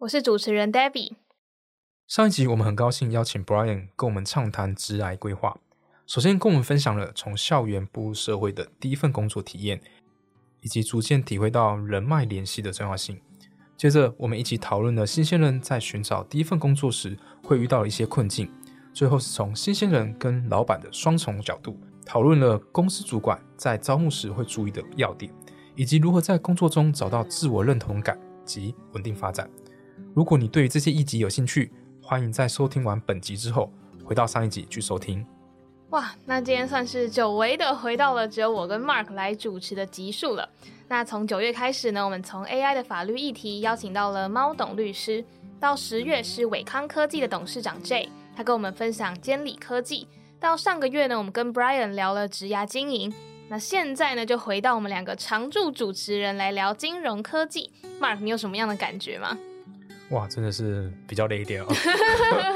我是主持人 Debbie。上一集我们很高兴邀请 Brian 跟我们畅谈职涯规划。首先跟我们分享了从校园步入社会的第一份工作体验，以及逐渐体会到人脉联系的重要性。接着我们一起讨论了新鲜人在寻找第一份工作时会遇到的一些困境。最后是从新鲜人跟老板的双重角度，讨论了公司主管在招募时会注意的要点，以及如何在工作中找到自我认同感及稳定发展。如果你对于这些议题有兴趣，欢迎在收听完本集之后，回到上一集去收听。哇，那今天算是久违的回到了只有我跟 Mark 来主持的集数了。那从九月开始呢，我们从 AI 的法律议题邀请到了猫董律师，到十月是伟康科技的董事长 J，他跟我们分享监理科技。到上个月呢，我们跟 Brian 聊了职涯经营。那现在呢，就回到我们两个常驻主持人来聊金融科技。Mark，你有什么样的感觉吗？哇，真的是比较累一点哦。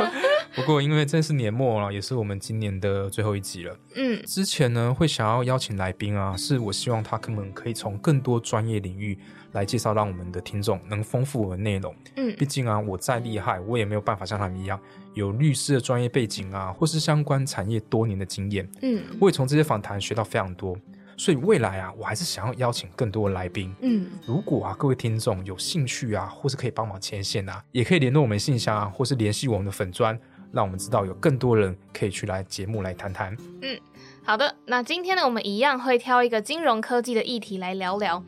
不过因为这是年末了，也是我们今年的最后一集了。嗯，之前呢会想要邀请来宾啊，是我希望他们可以从更多专业领域来介绍，让我们的听众能丰富我们内容。嗯，毕竟啊，我再厉害，我也没有办法像他们一样有律师的专业背景啊，或是相关产业多年的经验。嗯，我也从这些访谈学到非常多。所以未来啊，我还是想要邀请更多的来宾。嗯，如果啊各位听众有兴趣啊，或是可以帮忙牵线啊，也可以联络我们信箱啊，或是联系我们的粉砖，让我们知道有更多人可以去来节目来谈谈。嗯，好的，那今天呢，我们一样会挑一个金融科技的议题来聊聊。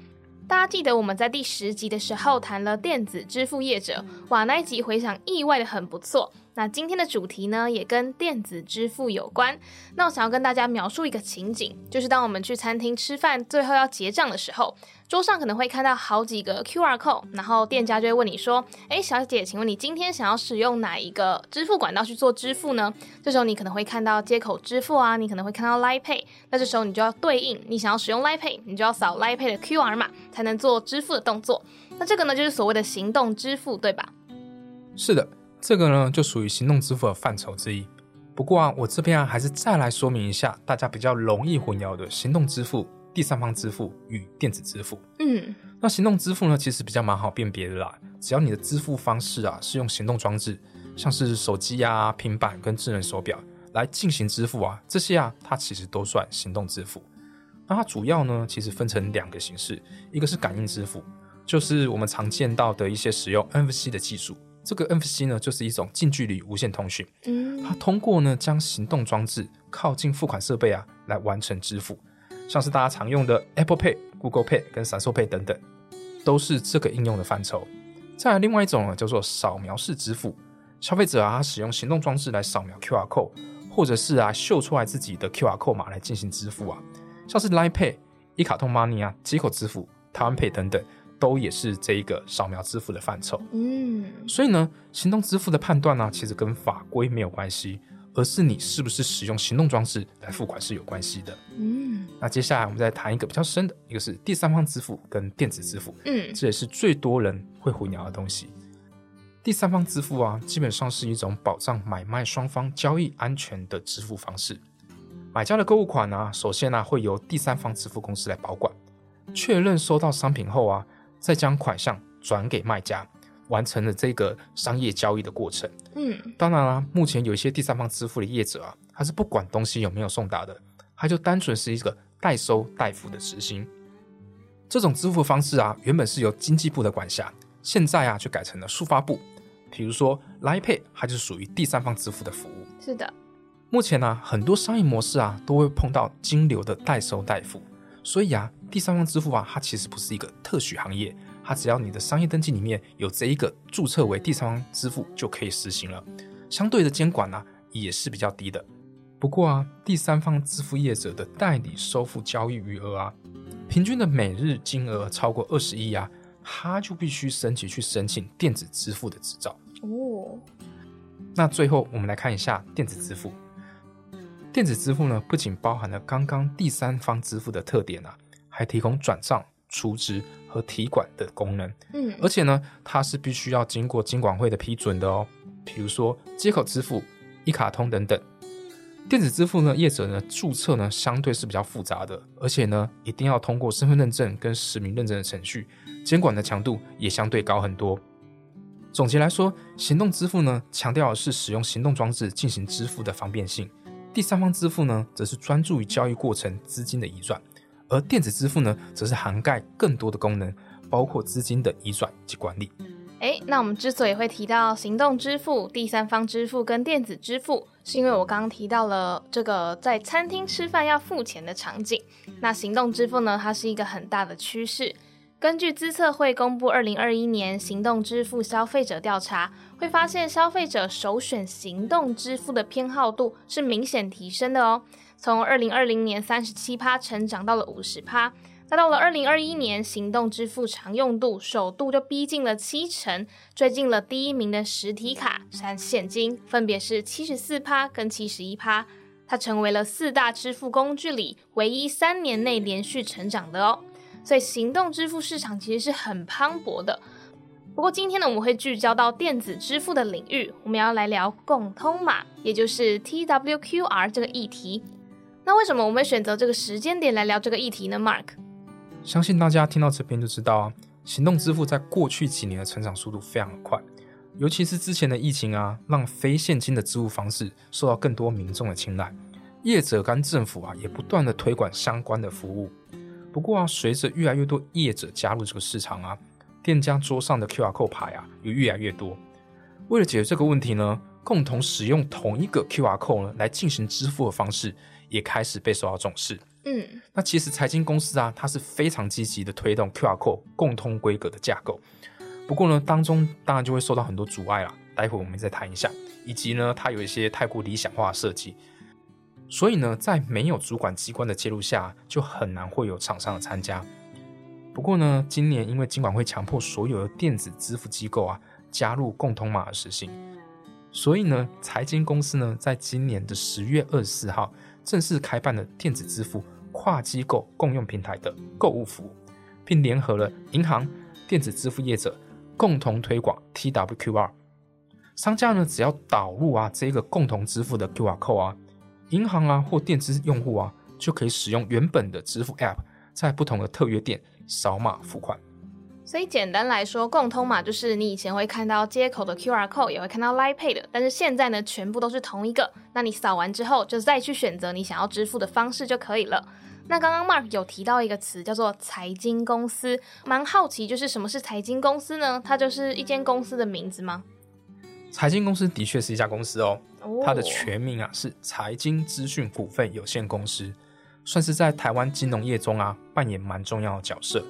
大家记得我们在第十集的时候谈了电子支付业者，哇，那一集回想意外的很不错。那今天的主题呢，也跟电子支付有关。那我想要跟大家描述一个情景，就是当我们去餐厅吃饭，最后要结账的时候，桌上可能会看到好几个 QR code，然后店家就会问你说：“哎，小姐，请问你今天想要使用哪一个支付管道去做支付呢？”这时候你可能会看到接口支付啊，你可能会看到 LiPay，那这时候你就要对应你想要使用 LiPay，你就要扫 LiPay 的 QR 码才能做支付的动作。那这个呢，就是所谓的行动支付，对吧？是的。这个呢，就属于行动支付的范畴之一。不过啊，我这边啊，还是再来说明一下，大家比较容易混淆的行动支付、第三方支付与电子支付。嗯，那行动支付呢，其实比较蛮好辨别的啦。只要你的支付方式啊，是用行动装置，像是手机啊、平板跟智能手表来进行支付啊，这些啊，它其实都算行动支付。那它主要呢，其实分成两个形式，一个是感应支付，就是我们常见到的一些使用 NFC 的技术。这个 NFC 呢，就是一种近距离无线通讯。嗯，它通过呢将行动装置靠近付款设备啊，来完成支付。像是大家常用的 Apple Pay、Google Pay 跟闪烁 Pay 等等，都是这个应用的范畴。再来另外一种呢，叫做扫描式支付。消费者啊，使用行动装置来扫描 QR code，或者是啊秀出来自己的 QR code 码来进行支付啊。像是 Line Pay、一卡通 Money 啊、接口支付、台湾 Pay 等等。都也是这一个扫描支付的范畴，嗯，所以呢，行动支付的判断呢，其实跟法规没有关系，而是你是不是使用行动装置来付款是有关系的，嗯。那接下来我们再谈一个比较深的，一个是第三方支付跟电子支付，嗯，这也是最多人会混淆的东西。第三方支付啊，基本上是一种保障买卖双方交易安全的支付方式。买家的购物款呢，首先呢会由第三方支付公司来保管，确认收到商品后啊。再将款项转给卖家，完成了这个商业交易的过程。嗯，当然啦，目前有一些第三方支付的业者啊，他是不管东西有没有送达的，他就单纯是一个代收代付的执行。这种支付方式啊，原本是由经济部的管辖，现在啊，就改成了数发部。比如说来 Pay，它就属于第三方支付的服务。是的，目前呢，很多商业模式啊，都会碰到金流的代收代付。所以啊，第三方支付啊，它其实不是一个特许行业，它只要你的商业登记里面有这一个注册为第三方支付就可以实行了。相对的监管呢，也是比较低的。不过啊，第三方支付业者的代理收付交易余额啊，平均的每日金额超过二十亿啊，他就必须申请去申请电子支付的执照，哦，那最后我们来看一下电子支付。电子支付呢，不仅包含了刚刚第三方支付的特点啊，还提供转账、储值和提款的功能。嗯，而且呢，它是必须要经过金管会的批准的哦。比如说接口支付、一卡通等等。电子支付呢，业者呢注册呢相对是比较复杂的，而且呢一定要通过身份认证跟实名认证的程序，监管的强度也相对高很多。总结来说，行动支付呢强调的是使用行动装置进行支付的方便性。第三方支付呢，则是专注于交易过程资金的移转，而电子支付呢，则是涵盖更多的功能，包括资金的移转及管理。哎，那我们之所以会提到行动支付、第三方支付跟电子支付，是因为我刚刚提到了这个在餐厅吃饭要付钱的场景。那行动支付呢，它是一个很大的趋势。根据资策会公布二零二一年行动支付消费者调查，会发现消费者首选行动支付的偏好度是明显提升的哦，从二零二零年三十七趴成长到了五十趴，那到了二零二一年，行动支付常用度首度就逼近了七成，追进了第一名的实体卡和现金，分别是七十四趴跟七十一趴，它成为了四大支付工具里唯一三年内连续成长的哦。所以行动支付市场其实是很磅礴的。不过今天呢，我们会聚焦到电子支付的领域，我们要来聊共通码，也就是 TWQR 这个议题。那为什么我们选择这个时间点来聊这个议题呢？Mark，相信大家听到这边就知道啊，行动支付在过去几年的成长速度非常的快，尤其是之前的疫情啊，让非现金的支付方式受到更多民众的青睐，业者跟政府啊也不断的推广相关的服务。不过啊，随着越来越多业者加入这个市场啊，店家桌上的 QR code 牌啊，也越来越多。为了解决这个问题呢，共同使用同一个 QR code 呢来进行支付的方式，也开始被受到重视。嗯，那其实财经公司啊，它是非常积极的推动 QR code 共通规格的架构。不过呢，当中当然就会受到很多阻碍啦。待会我们再谈一下，以及呢，它有一些太过理想化的设计。所以呢，在没有主管机关的介入下，就很难会有厂商的参加。不过呢，今年因为金管会强迫所有的电子支付机构啊加入共通码的实行，所以呢，财经公司呢在今年的十月二十四号正式开办了电子支付跨机构共用平台的购物服务，并联合了银行、电子支付业者共同推广 TWQR。商家呢只要导入啊这个共同支付的 QR code 啊。银行啊，或电子用户啊，就可以使用原本的支付 App，在不同的特约店扫码付款。所以简单来说，共通码就是你以前会看到接口的 QR code，也会看到 Line Pay 的，但是现在呢，全部都是同一个。那你扫完之后，就再去选择你想要支付的方式就可以了。那刚刚 Mark 有提到一个词叫做财经公司，蛮好奇，就是什么是财经公司呢？它就是一间公司的名字吗？财经公司的确是一家公司哦。它的全名啊是财经资讯股份有限公司，算是在台湾金融业中啊扮演蛮重要的角色。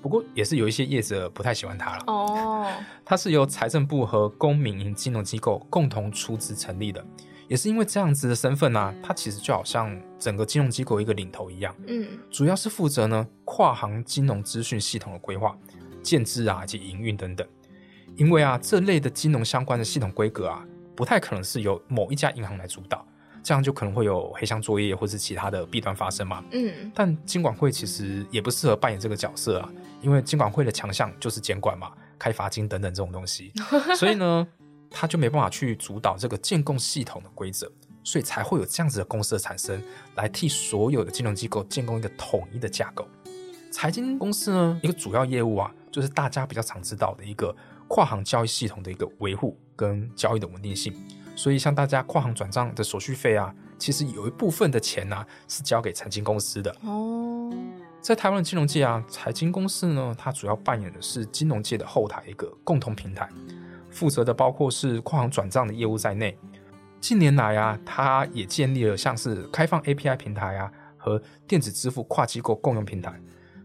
不过也是有一些业者不太喜欢它了。哦，它是由财政部和公民营金融机构共同出资成立的。也是因为这样子的身份呢，它其实就好像整个金融机构一个领头一样。嗯，主要是负责呢跨行金融资讯系统的规划、建制啊以及营运等等。因为啊这类的金融相关的系统规格啊。不太可能是由某一家银行来主导，这样就可能会有黑箱作业或是其他的弊端发生嘛。嗯，但金管会其实也不适合扮演这个角色啊，因为金管会的强项就是监管嘛，开罚金等等这种东西，所以呢，他就没办法去主导这个建构系统的规则，所以才会有这样子的公司的产生，来替所有的金融机构建构一个统一的架构。财经公司呢，一个主要业务啊，就是大家比较常知道的一个跨行交易系统的一个维护。跟交易的稳定性，所以像大家跨行转账的手续费啊，其实有一部分的钱呢是交给财经公司的哦。在台湾的金融界啊，财经公司呢，它主要扮演的是金融界的后台一个共同平台，负责的包括是跨行转账的业务在内。近年来啊，它也建立了像是开放 API 平台啊和电子支付跨机构共用平台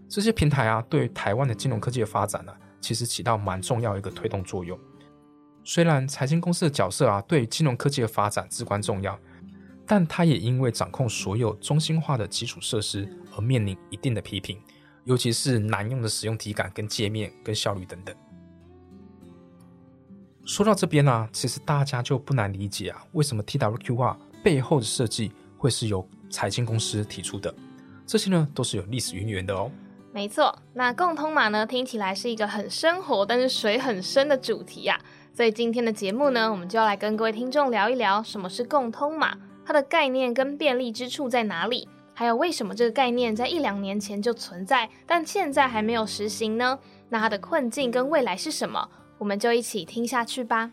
这些平台啊，对台湾的金融科技的发展呢，其实起到蛮重要一个推动作用。虽然财经公司的角色啊，对金融科技的发展至关重要，但它也因为掌控所有中心化的基础设施而面临一定的批评，尤其是难用的使用体感、跟界面、跟效率等等。说到这边呢、其实大家就不难理解啊，为什么 TWQR 背后的设计会是由财经公司提出的？这些呢都是有历史渊源的哦。没错，那共通码呢，听起来是一个很生活，但是水很深的主题呀、所以今天的节目呢，我们就要来跟各位听众聊一聊什么是共通码，它的概念跟便利之处在哪里，还有为什么这个概念在一两年前就存在，但现在还没有实行呢？那它的困境跟未来是什么？我们就一起听下去吧。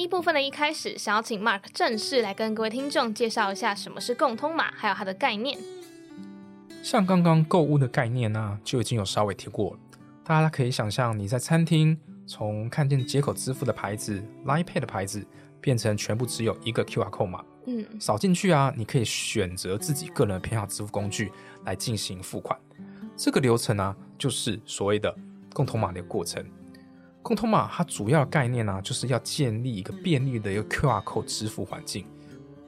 一部分的一开始，想要请 Mark 正式来跟各位听众介绍一下什么是共通码，还有它的概念。像刚刚购物的概念呢、就已经有稍微提过了。大家可以想象，你在餐厅从看见接口支付的牌子、Line Pay 的牌子，变成全部只有一个 QR code 码，嗯，扫进去啊，你可以选择自己个人的偏好支付工具来进行付款。这个流程呢、就是所谓的共通码的过程。共通码它主要的概念呢、就是要建立一个便利的一个 QR code 支付环境，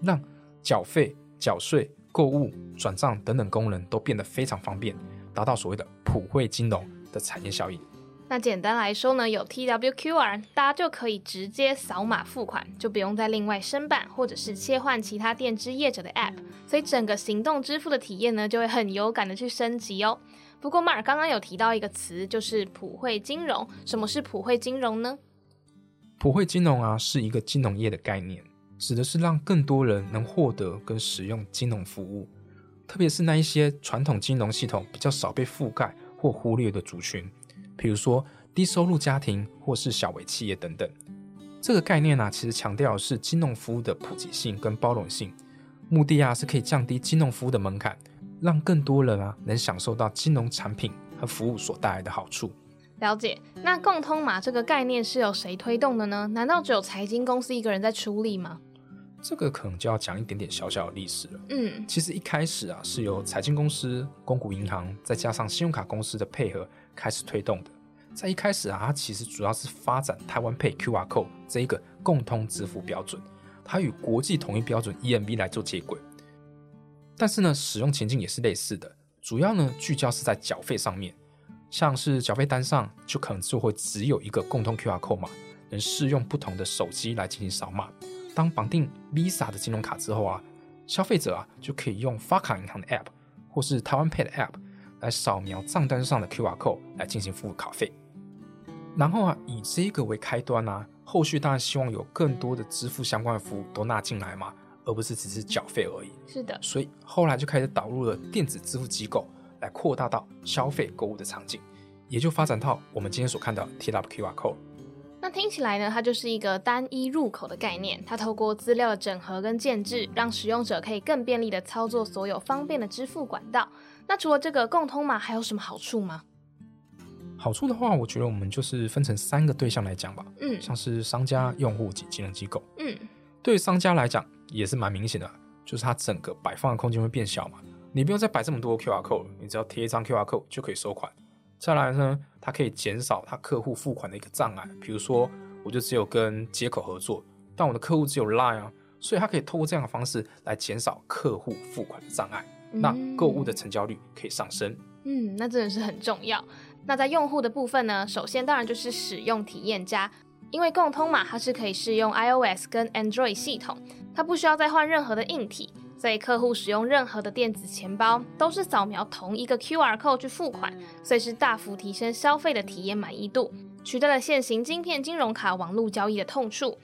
让缴费、缴税、购物、转账等等功能都变得非常方便，达到所谓的普惠金融的产业效益。那简单来说呢，有 TWQR，大家就可以直接扫码付款，就不用再另外申办或者是切换其他电支业者的 App，所以整个行动支付的体验呢，就会很有感的去升级哦。不过 Mark 刚刚有提到一个词，就是普惠金融。什么是普惠金融呢？普惠金融啊，是一个金融业的概念，指的是让更多人能获得跟使用金融服务，特别是那一些传统金融系统比较少被覆盖或忽略的族群，比如说低收入家庭或是小微企业等等。这个概念呢、啊，其实强调的是金融服务的普及性跟包容性，目的啊是可以降低金融服务的门槛，让更多人啊能享受到金融产品和服务所带来的好处。了解。那共通码这个概念是由谁推动的呢？难道只有财经公司一个人在处理吗？这个可能就要讲一点点小小的历史了。嗯，其实一开始啊，是由财经公司、公股银行再加上信用卡公司的配合开始推动的。在一开始啊，它其实主要是发展台湾 Pay QR Code 这一个共通支付标准，它与国际统一标准 EMV 来做接轨。但是呢，使用情境也是类似的，主要呢聚焦是在缴费上面，像是缴费单上就可能就会只有一个共通 QR 码，能适用不同的手机来进行扫码。当绑定 Visa 的金融卡之后啊，消费者啊就可以用发卡银行的 App 或是台湾 Pay 的 App 来扫描账单上的 QR code 来进行付卡费。然后啊，以这个为开端啊，后续当然希望有更多的支付相关的服务都纳进来嘛，而不是只是缴费而已。是的。所以后来就开始导入了电子支付机构，来扩大到消费购物的场景，也就发展到我们今天所看到的 TWQR code。那听起来呢，它就是一个单一入口的概念。它透过资料的整合跟建制，让使用者可以更便利的操作所有方便的支付管道。那除了这个共通码，还有什么好处吗？好处的话，我觉得我们就是分成三个对象来讲吧，嗯像是商家、用户及金融机构。嗯，对于商家来讲，也是蛮明显的，就是它整个摆放的空间会变小嘛，你不用再摆这么多 QR code，你只要贴一张 QR code 就可以收款。再来呢，它可以减少它客户付款的一个障碍，比如说我就只有跟接口合作，但我的客户只有 Line 啊，所以它可以透过这样的方式来减少客户付款的障碍，那购物的成交率可以上升。嗯，那真的是很重要。那在用户的部分呢，首先当然就是使用体验家，因为共通嘛它是可以适用 iOS 跟 Android 系统，它不需要再换任何的硬体，所以客户使用任何的电子钱包都是扫描同一个 QR code 去付款，所以是大幅提升消费的体验满意度，取代了现行晶片金融卡网络交易的痛处。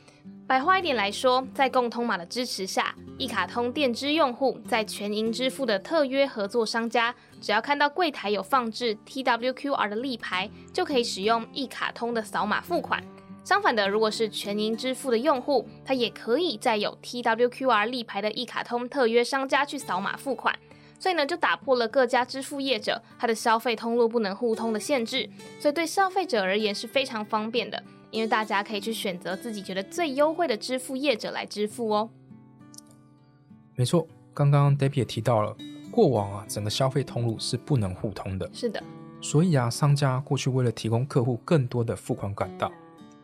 白话一点来说，在共通码的支持下，一卡通电支用户在全银支付的特约合作商家，只要看到柜台有放置 TWQR 的立牌，就可以使用一卡通的扫码付款。相反的，如果是全银支付的用户，他也可以在有 TWQR 立牌的一卡通特约商家去扫码付款。所以呢，就打破了各家支付业者它的消费通路不能互通的限制，所以对消费者而言是非常方便的，因为大家可以去选择自己觉得最优惠的支付业者来支付哦。没错，刚刚 Debbie 也提到了，过往啊整个消费通路是不能互通的，是的，所以啊商家过去为了提供客户更多的付款管道，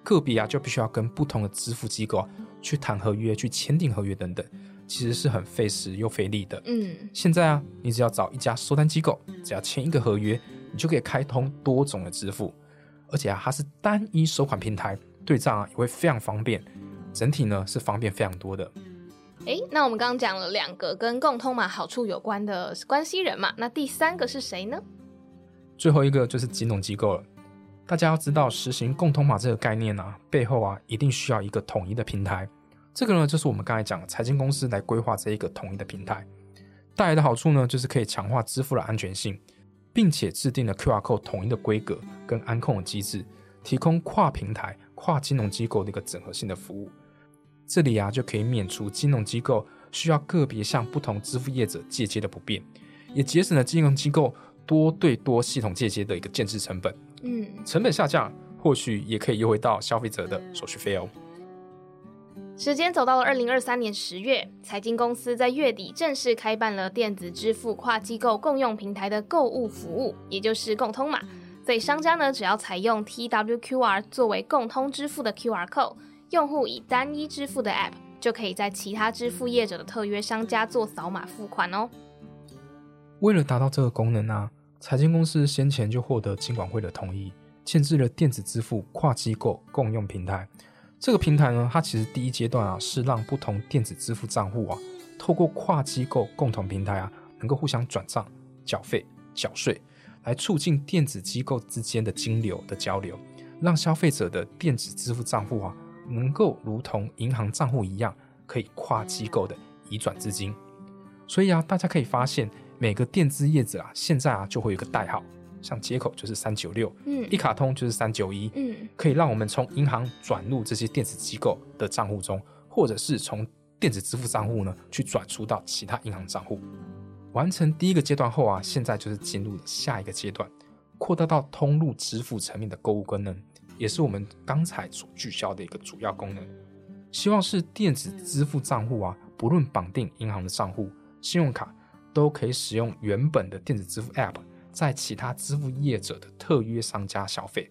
个别啊就必须要跟不同的支付机构啊去谈合约、去签订合约等等，其实是很费时又费力的。嗯，现在啊，你只要找一家收单机构，只要签一个合约，你就可以开通多种的支付，而且啊，它是单一收款平台，对账啊也会非常方便，整体呢是方便非常多的。诶，那我们刚刚讲了两个跟共通码好处有关的关系人嘛，那第三个是谁呢？最后一个就是金融机构了。大家要知道，实行共通码这个概念啊，背后啊一定需要一个统一的平台。这个呢，就是我们刚才讲的财经公司来规划这一个统一的平台，带来的好处呢，就是可以强化支付的安全性，并且制定了 QR code 统一的规格跟安控的机制，提供跨平台、跨金融机构的一个整合性的服务。这里啊，就可以免除金融机构需要个别向不同支付业者借接的不便，也节省了金融机构多对多系统借接的一个建制成本。嗯，成本下降，或许也可以优惠到消费者的手续费哦。时间走到了二零二三年十月，财经公司在月底正式开办了电子支付跨机构共用平台的购物服务，也就是共通码。所以商家呢，只要采用 TWQR 作为共通支付的 QR code，用户以单一支付的 App 就可以在其他支付业者的特约商家做扫码付款哦。为了达到这个功能啊，财经公司先前就获得金管会的同意，建制了电子支付跨机构共用平台。这个平台呢，它其实第一阶段啊，是让不同电子支付账户啊，透过跨机构共同平台啊，能够互相转账、缴费、缴税，来促进电子机构之间的金流的交流，让消费者的电子支付账户啊，能够如同银行账户一样，可以跨机构的移转资金。所以啊，大家可以发现，每个电子叶子啊，现在啊，就会有个代号。像接口就是三九六，嗯一卡通就是三九一，嗯可以让我们从银行转入这些电子机构的账户中，或者是从电子支付账户呢去转出到其他银行账户。完成第一个阶段后啊，现在就是进入下一个阶段，扩大到通路支付层面的购物功能，也是我们刚才所聚焦的一个主要功能。希望是电子支付账户啊，不论绑定银行的账户、信用卡，都可以使用原本的电子支付 App。在其他支付业者的特约商家消费。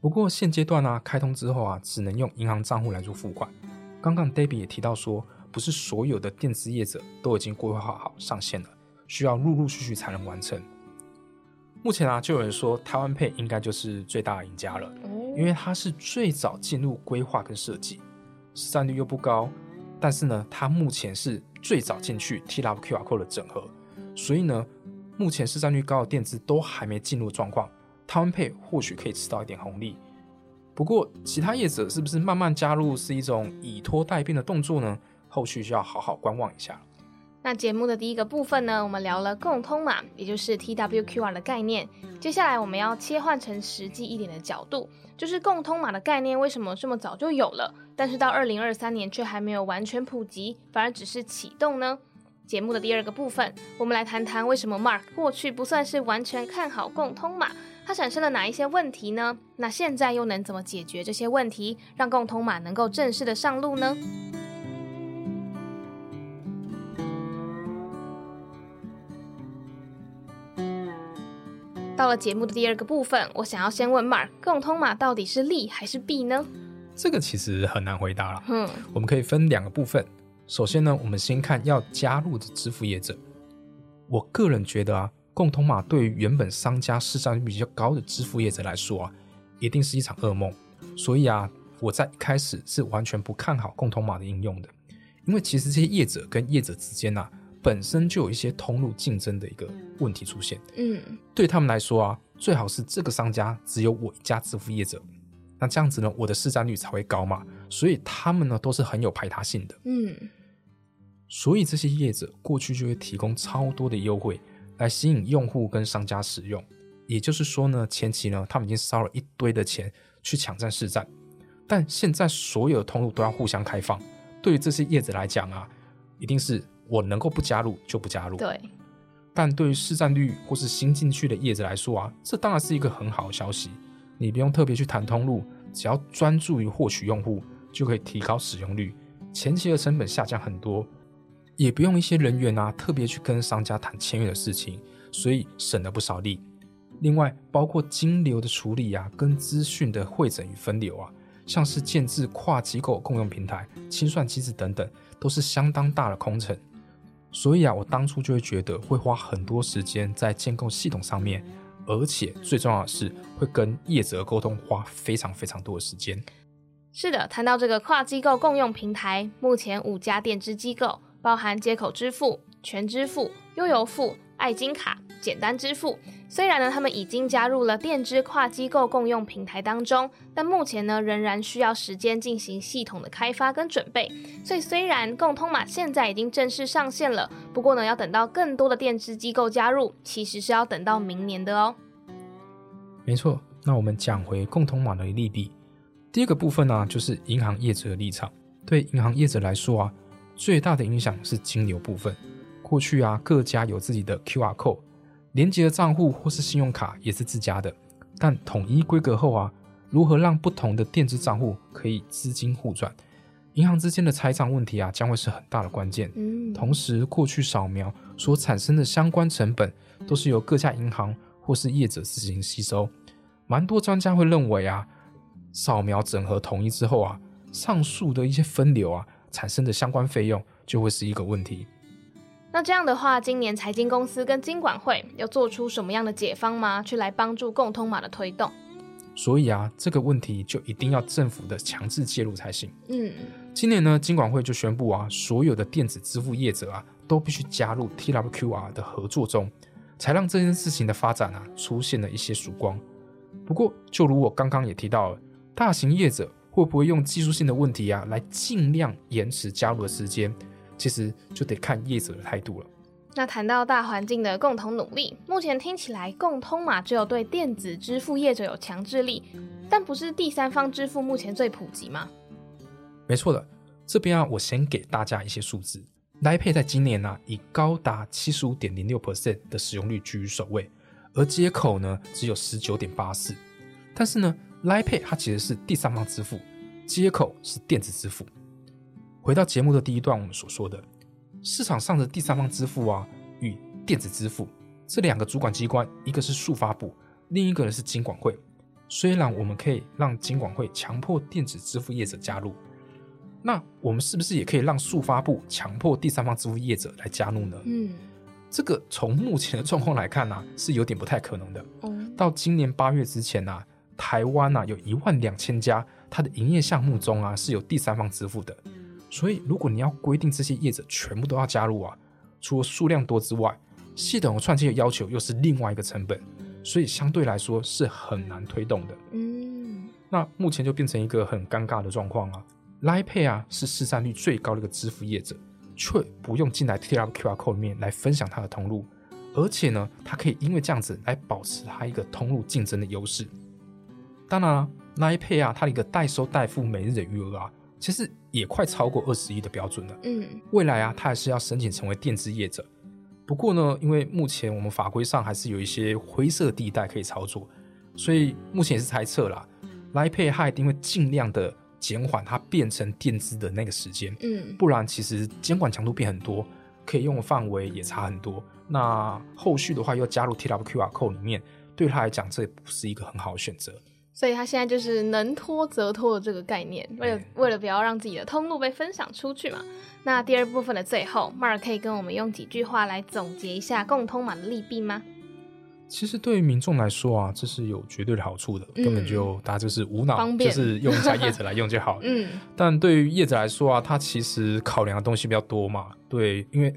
不过现阶段呢，开通之后啊，只能用银行账户来做付款。刚刚 Debbie 也提到说，不是所有的电子业者都已经规划好上线了，需要陆陆续续才能完成。目前啊，就有人说台湾配应该就是最大的赢家了，因为它是最早进入规划跟设计，市占率又不高，但是呢，它目前是最早进去 T Love QR Code 的整合，所以呢。目前市占率高的电子都还没进入状况，台湾配或许可以吃到一点红利。不过，其他业者是不是慢慢加入是一种以拖代变的动作呢？后续需要好好观望一下。那节目的第一个部分呢，我们聊了共通码，也就是 TWQR 的概念。接下来我们要切换成实际一点的角度，就是共通码的概念为什么这么早就有了，但是到二零二三年却还没有完全普及，反而只是启动呢？节目的第二个部分，我们来谈谈为什么 Mark 过去不算是完全看好共通码，它产生了哪一些问题呢？那现在又能怎么解决这些问题，让共通码能够正式的上路呢？到了节目的第二个部分，我想要先问 Mark，共通码到底是利还是弊呢？这个其实很难回答了。嗯，我们可以分两个部分。首先呢，我们先看要加入的支付业者。我个人觉得啊，共通码对于原本商家市占率比较高的支付业者来说啊，一定是一场噩梦。所以啊，我在一开始是完全不看好共通码的应用的，因为其实这些业者跟业者之间啊，本身就有一些通路竞争的一个问题出现。嗯，对他们来说啊，最好是这个商家只有我一家支付业者，那这样子呢，我的市占率才会高嘛。所以他们呢都是很有排他性的，嗯，所以这些业者过去就会提供超多的优惠来吸引用户跟商家使用。也就是说呢，前期呢他们已经烧了一堆的钱去抢占市占，但现在所有的通路都要互相开放，对于这些业者来讲啊，一定是我能够不加入就不加入。对。但对于市占率或是新进去的业者来说啊，这当然是一个很好的消息，你不用特别去谈通路，只要专注于获取用户。就可以提高使用率，前期的成本下降很多，也不用一些人员啊特别去跟商家谈签约的事情，所以省了不少力。另外，包括金流的处理啊，跟资讯的汇整与分流啊，像是建制跨机构共用平台、清算机制等等，都是相当大的工程。所以啊，我当初就会觉得会花很多时间在建构系统上面，而且最重要的是会跟业者沟通，花非常非常多的时间。是的，谈到这个跨机构共用平台，目前五家电支机构，包含接口支付、全支付、悠游付、爱金卡、简单支付。虽然呢，他们已经加入了电支跨机构共用平台当中，但目前呢，仍然需要时间进行系统的开发跟准备。所以，虽然共通码现在已经正式上线了，不过呢，要等到更多的电支机构加入，其实是要等到明年的哦。没错，那我们讲回共通码的利弊。第一个部分呢，就是银行业者的立场。对银行业者来说啊，最大的影响是金流部分。过去啊，各家有自己的 QR code，连接的账户或是信用卡也是自家的。但统一规格后啊，如何让不同的电子账户可以资金互转，银行之间的拆账问题啊，将会是很大的关键。嗯，同时，过去扫描所产生的相关成本，都是由各家银行或是业者自行吸收。蛮多专家会认为啊。扫描整合统一之后啊，上述的一些分流啊产生的相关费用就会是一个问题。那这样的话，今年财经公司跟金管会要做出什么样的解方吗？去来帮助共通码的推动？所以啊，这个问题就一定要政府的强制介入才行。嗯，今年呢，金管会就宣布啊，所有的电子支付业者啊，都必须加入 TWQR 的合作中，才让这件事情的发展啊出现了一些曙光。不过，就如我刚刚也提到了。大型业者会不会用技术性的问题啊，来尽量延迟加入的时间？其实就得看业者的态度了。那谈到大环境的共同努力，目前听起来共通码只有对电子支付业者有强制力，但不是第三方支付目前最普及吗？没错的，这边啊，我先给大家一些数字。来配在今年呢，以高达七十五点零六 percent 的使用率居于首位，而接口呢只有十九点八四，但是呢。来 Pay 它其实是第三方支付，接口是电子支付。回到节目的第一段，我们所说的市场上的第三方支付啊，与电子支付这两个主管机关，一个是速发部，另一个呢是金管会。虽然我们可以让金管会强迫电子支付业者加入，那我们是不是也可以让速发部强迫第三方支付业者来加入呢？嗯，这个从目前的状况来看呢，是有点不太可能的。哦，到今年八月之前呢。台湾啊，有一万两千家，它的营业项目中啊是有第三方支付的，所以如果你要规定这些业者全部都要加入啊，除了数量多之外，系统串接的要求又是另外一个成本，所以相对来说是很难推动的。嗯，那目前就变成一个很尴尬的状况啊，Line Pay 啊是市占率最高的一个支付业者，却不用进来 T R Q R Code 里面来分享它的通路，而且呢，它可以因为这样子来保持它一个通路竞争的优势。当然了，Line Pay 啊，它的一个代收代付每日的余额啊，其实也快超过二十亿的标准了。嗯，未来啊，它还是要申请成为电子业者。不过呢，因为目前我们法规上还是有一些灰色地带可以操作，所以目前也是猜测啦。Line Pay 它一定会尽量的减缓它变成电资的那个时间。嗯，不然其实监管强度变很多，可以用的范围也差很多。那后续的话又加入 TWQR code 里面，对他来讲这也不是一个很好的选择。所以他现在就是能拖则拖的这个概念，为了为了不要让自己的通路被分享出去嘛。那第二部分的最后，Mark 可以跟我们用几句话来总结一下共通码的利弊吗？其实对于民众来说啊，这是有绝对的好处的，根本就大家就是无脑，就是用一下叶子来用就好了。嗯，但对于叶子来说啊，它其实考量的东西比较多嘛。对，因为。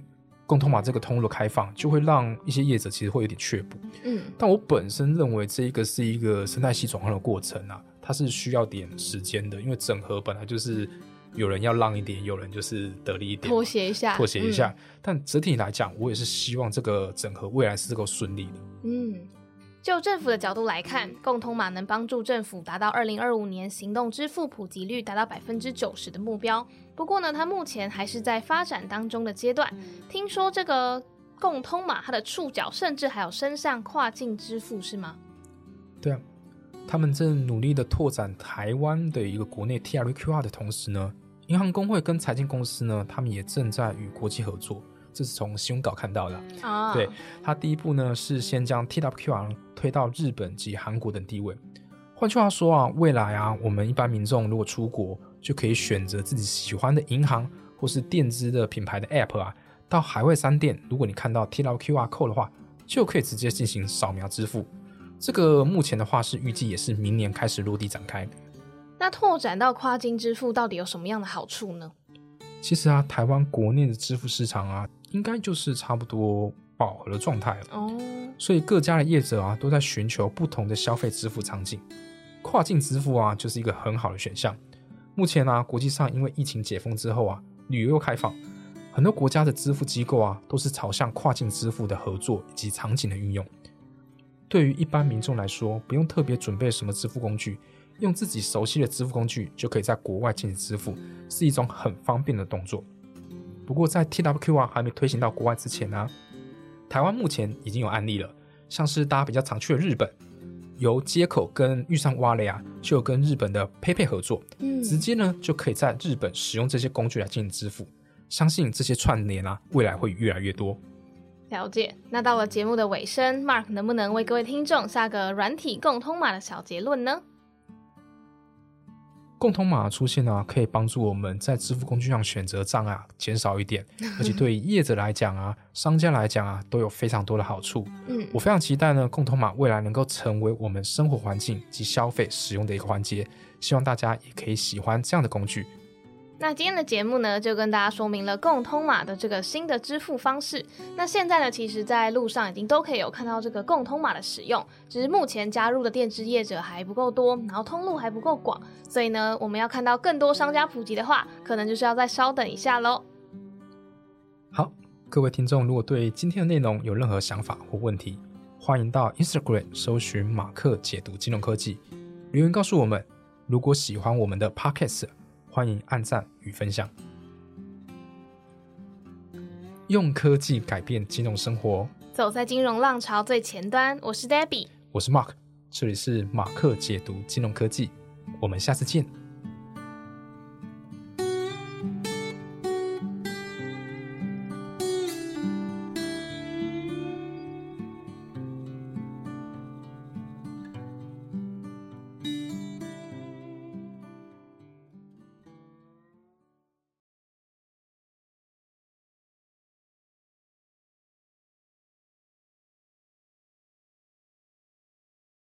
共同把这个通路开放，就会让一些业者其实会有点却步。嗯，但我本身认为这一个是一个生态系转换的过程啊，它是需要点时间的，因为整合本来就是有人要让一点，有人就是得力一点，妥协一下，妥协一下。但整体来讲，我也是希望这个整合未来是够顺利的。嗯。就政府的角度来看，共通码能帮助政府达到二零二五年行动支付普及率达到百分之九十的目标。不过呢，它目前还是在发展当中的阶段。听说这个共通码，它的触角甚至还有伸向跨境支付，是吗？对啊，他们正努力的拓展台湾的一个国内 T R Q R 的同时呢，银行工会跟财经公司呢，他们也正在与国际合作。这是从新闻稿看到的啊。对，它第一步呢是先将 TWQR 推到日本及韩国等地位，换句话说啊，未来啊，我们一般民众如果出国，就可以选择自己喜欢的银行或是电资的品牌的 App 啊，到海外商店，如果你看到 TWQR code 的话，就可以直接进行扫描支付。这个目前的话是预计也是明年开始落地展开。那拓展到跨境支付到底有什么样的好处呢？其实啊，台湾国内的支付市场啊，应该就是差不多饱和的状态了。哦，所以各家的业者啊，都在寻求不同的消费支付场景。跨境支付啊，就是一个很好的选项。目前呢，国际上因为疫情解封之后啊，旅游又开放，很多国家的支付机构啊，都是朝向跨境支付的合作以及场景的运用。对于一般民众来说，不用特别准备什么支付工具，用自己熟悉的支付工具就可以在国外进行支付，是一种很方便的动作。不过在 TWQ 啊还没推行到国外之前呢，台湾目前已经有案例了，像是大家比较常去的日本。由接口跟遇上挖雷啊，就有跟日本的 PayPay 合作，嗯，直接呢就可以在日本使用这些工具来进行支付。相信这些串联啊，未来会越来越多。了解。那到了节目的尾声，Mark 能不能为各位听众下个软体共通码的小结论呢？共通码出现呢，可以帮助我们在支付工具上选择障碍减少一点，而且对业者来讲啊，商家来讲啊，都有非常多的好处。嗯，我非常期待呢，共通码未来能够成为我们生活环境及消费使用的一个环节，希望大家也可以喜欢这样的工具。那今天的节目呢，就跟大家说明了共通码的这个新的支付方式。那现在呢，其实，在路上已经都可以有看到这个共通码的使用，只是目前加入的电支业者还不够多，然后通路还不够广，所以呢，我们要看到更多商家普及的话，可能就是要再稍等一下喽。好，各位听众，如果对今天的内容有任何想法或问题，欢迎到 Instagram 搜寻马克解读金融科技，留言告诉我们。如果喜欢我们的 Podcast。欢迎按赞与分享，用科技改变金融生活，走在金融浪潮最前端。我是 Debbie，我是 Mark，这里是马克解读金融科技，我们下次见。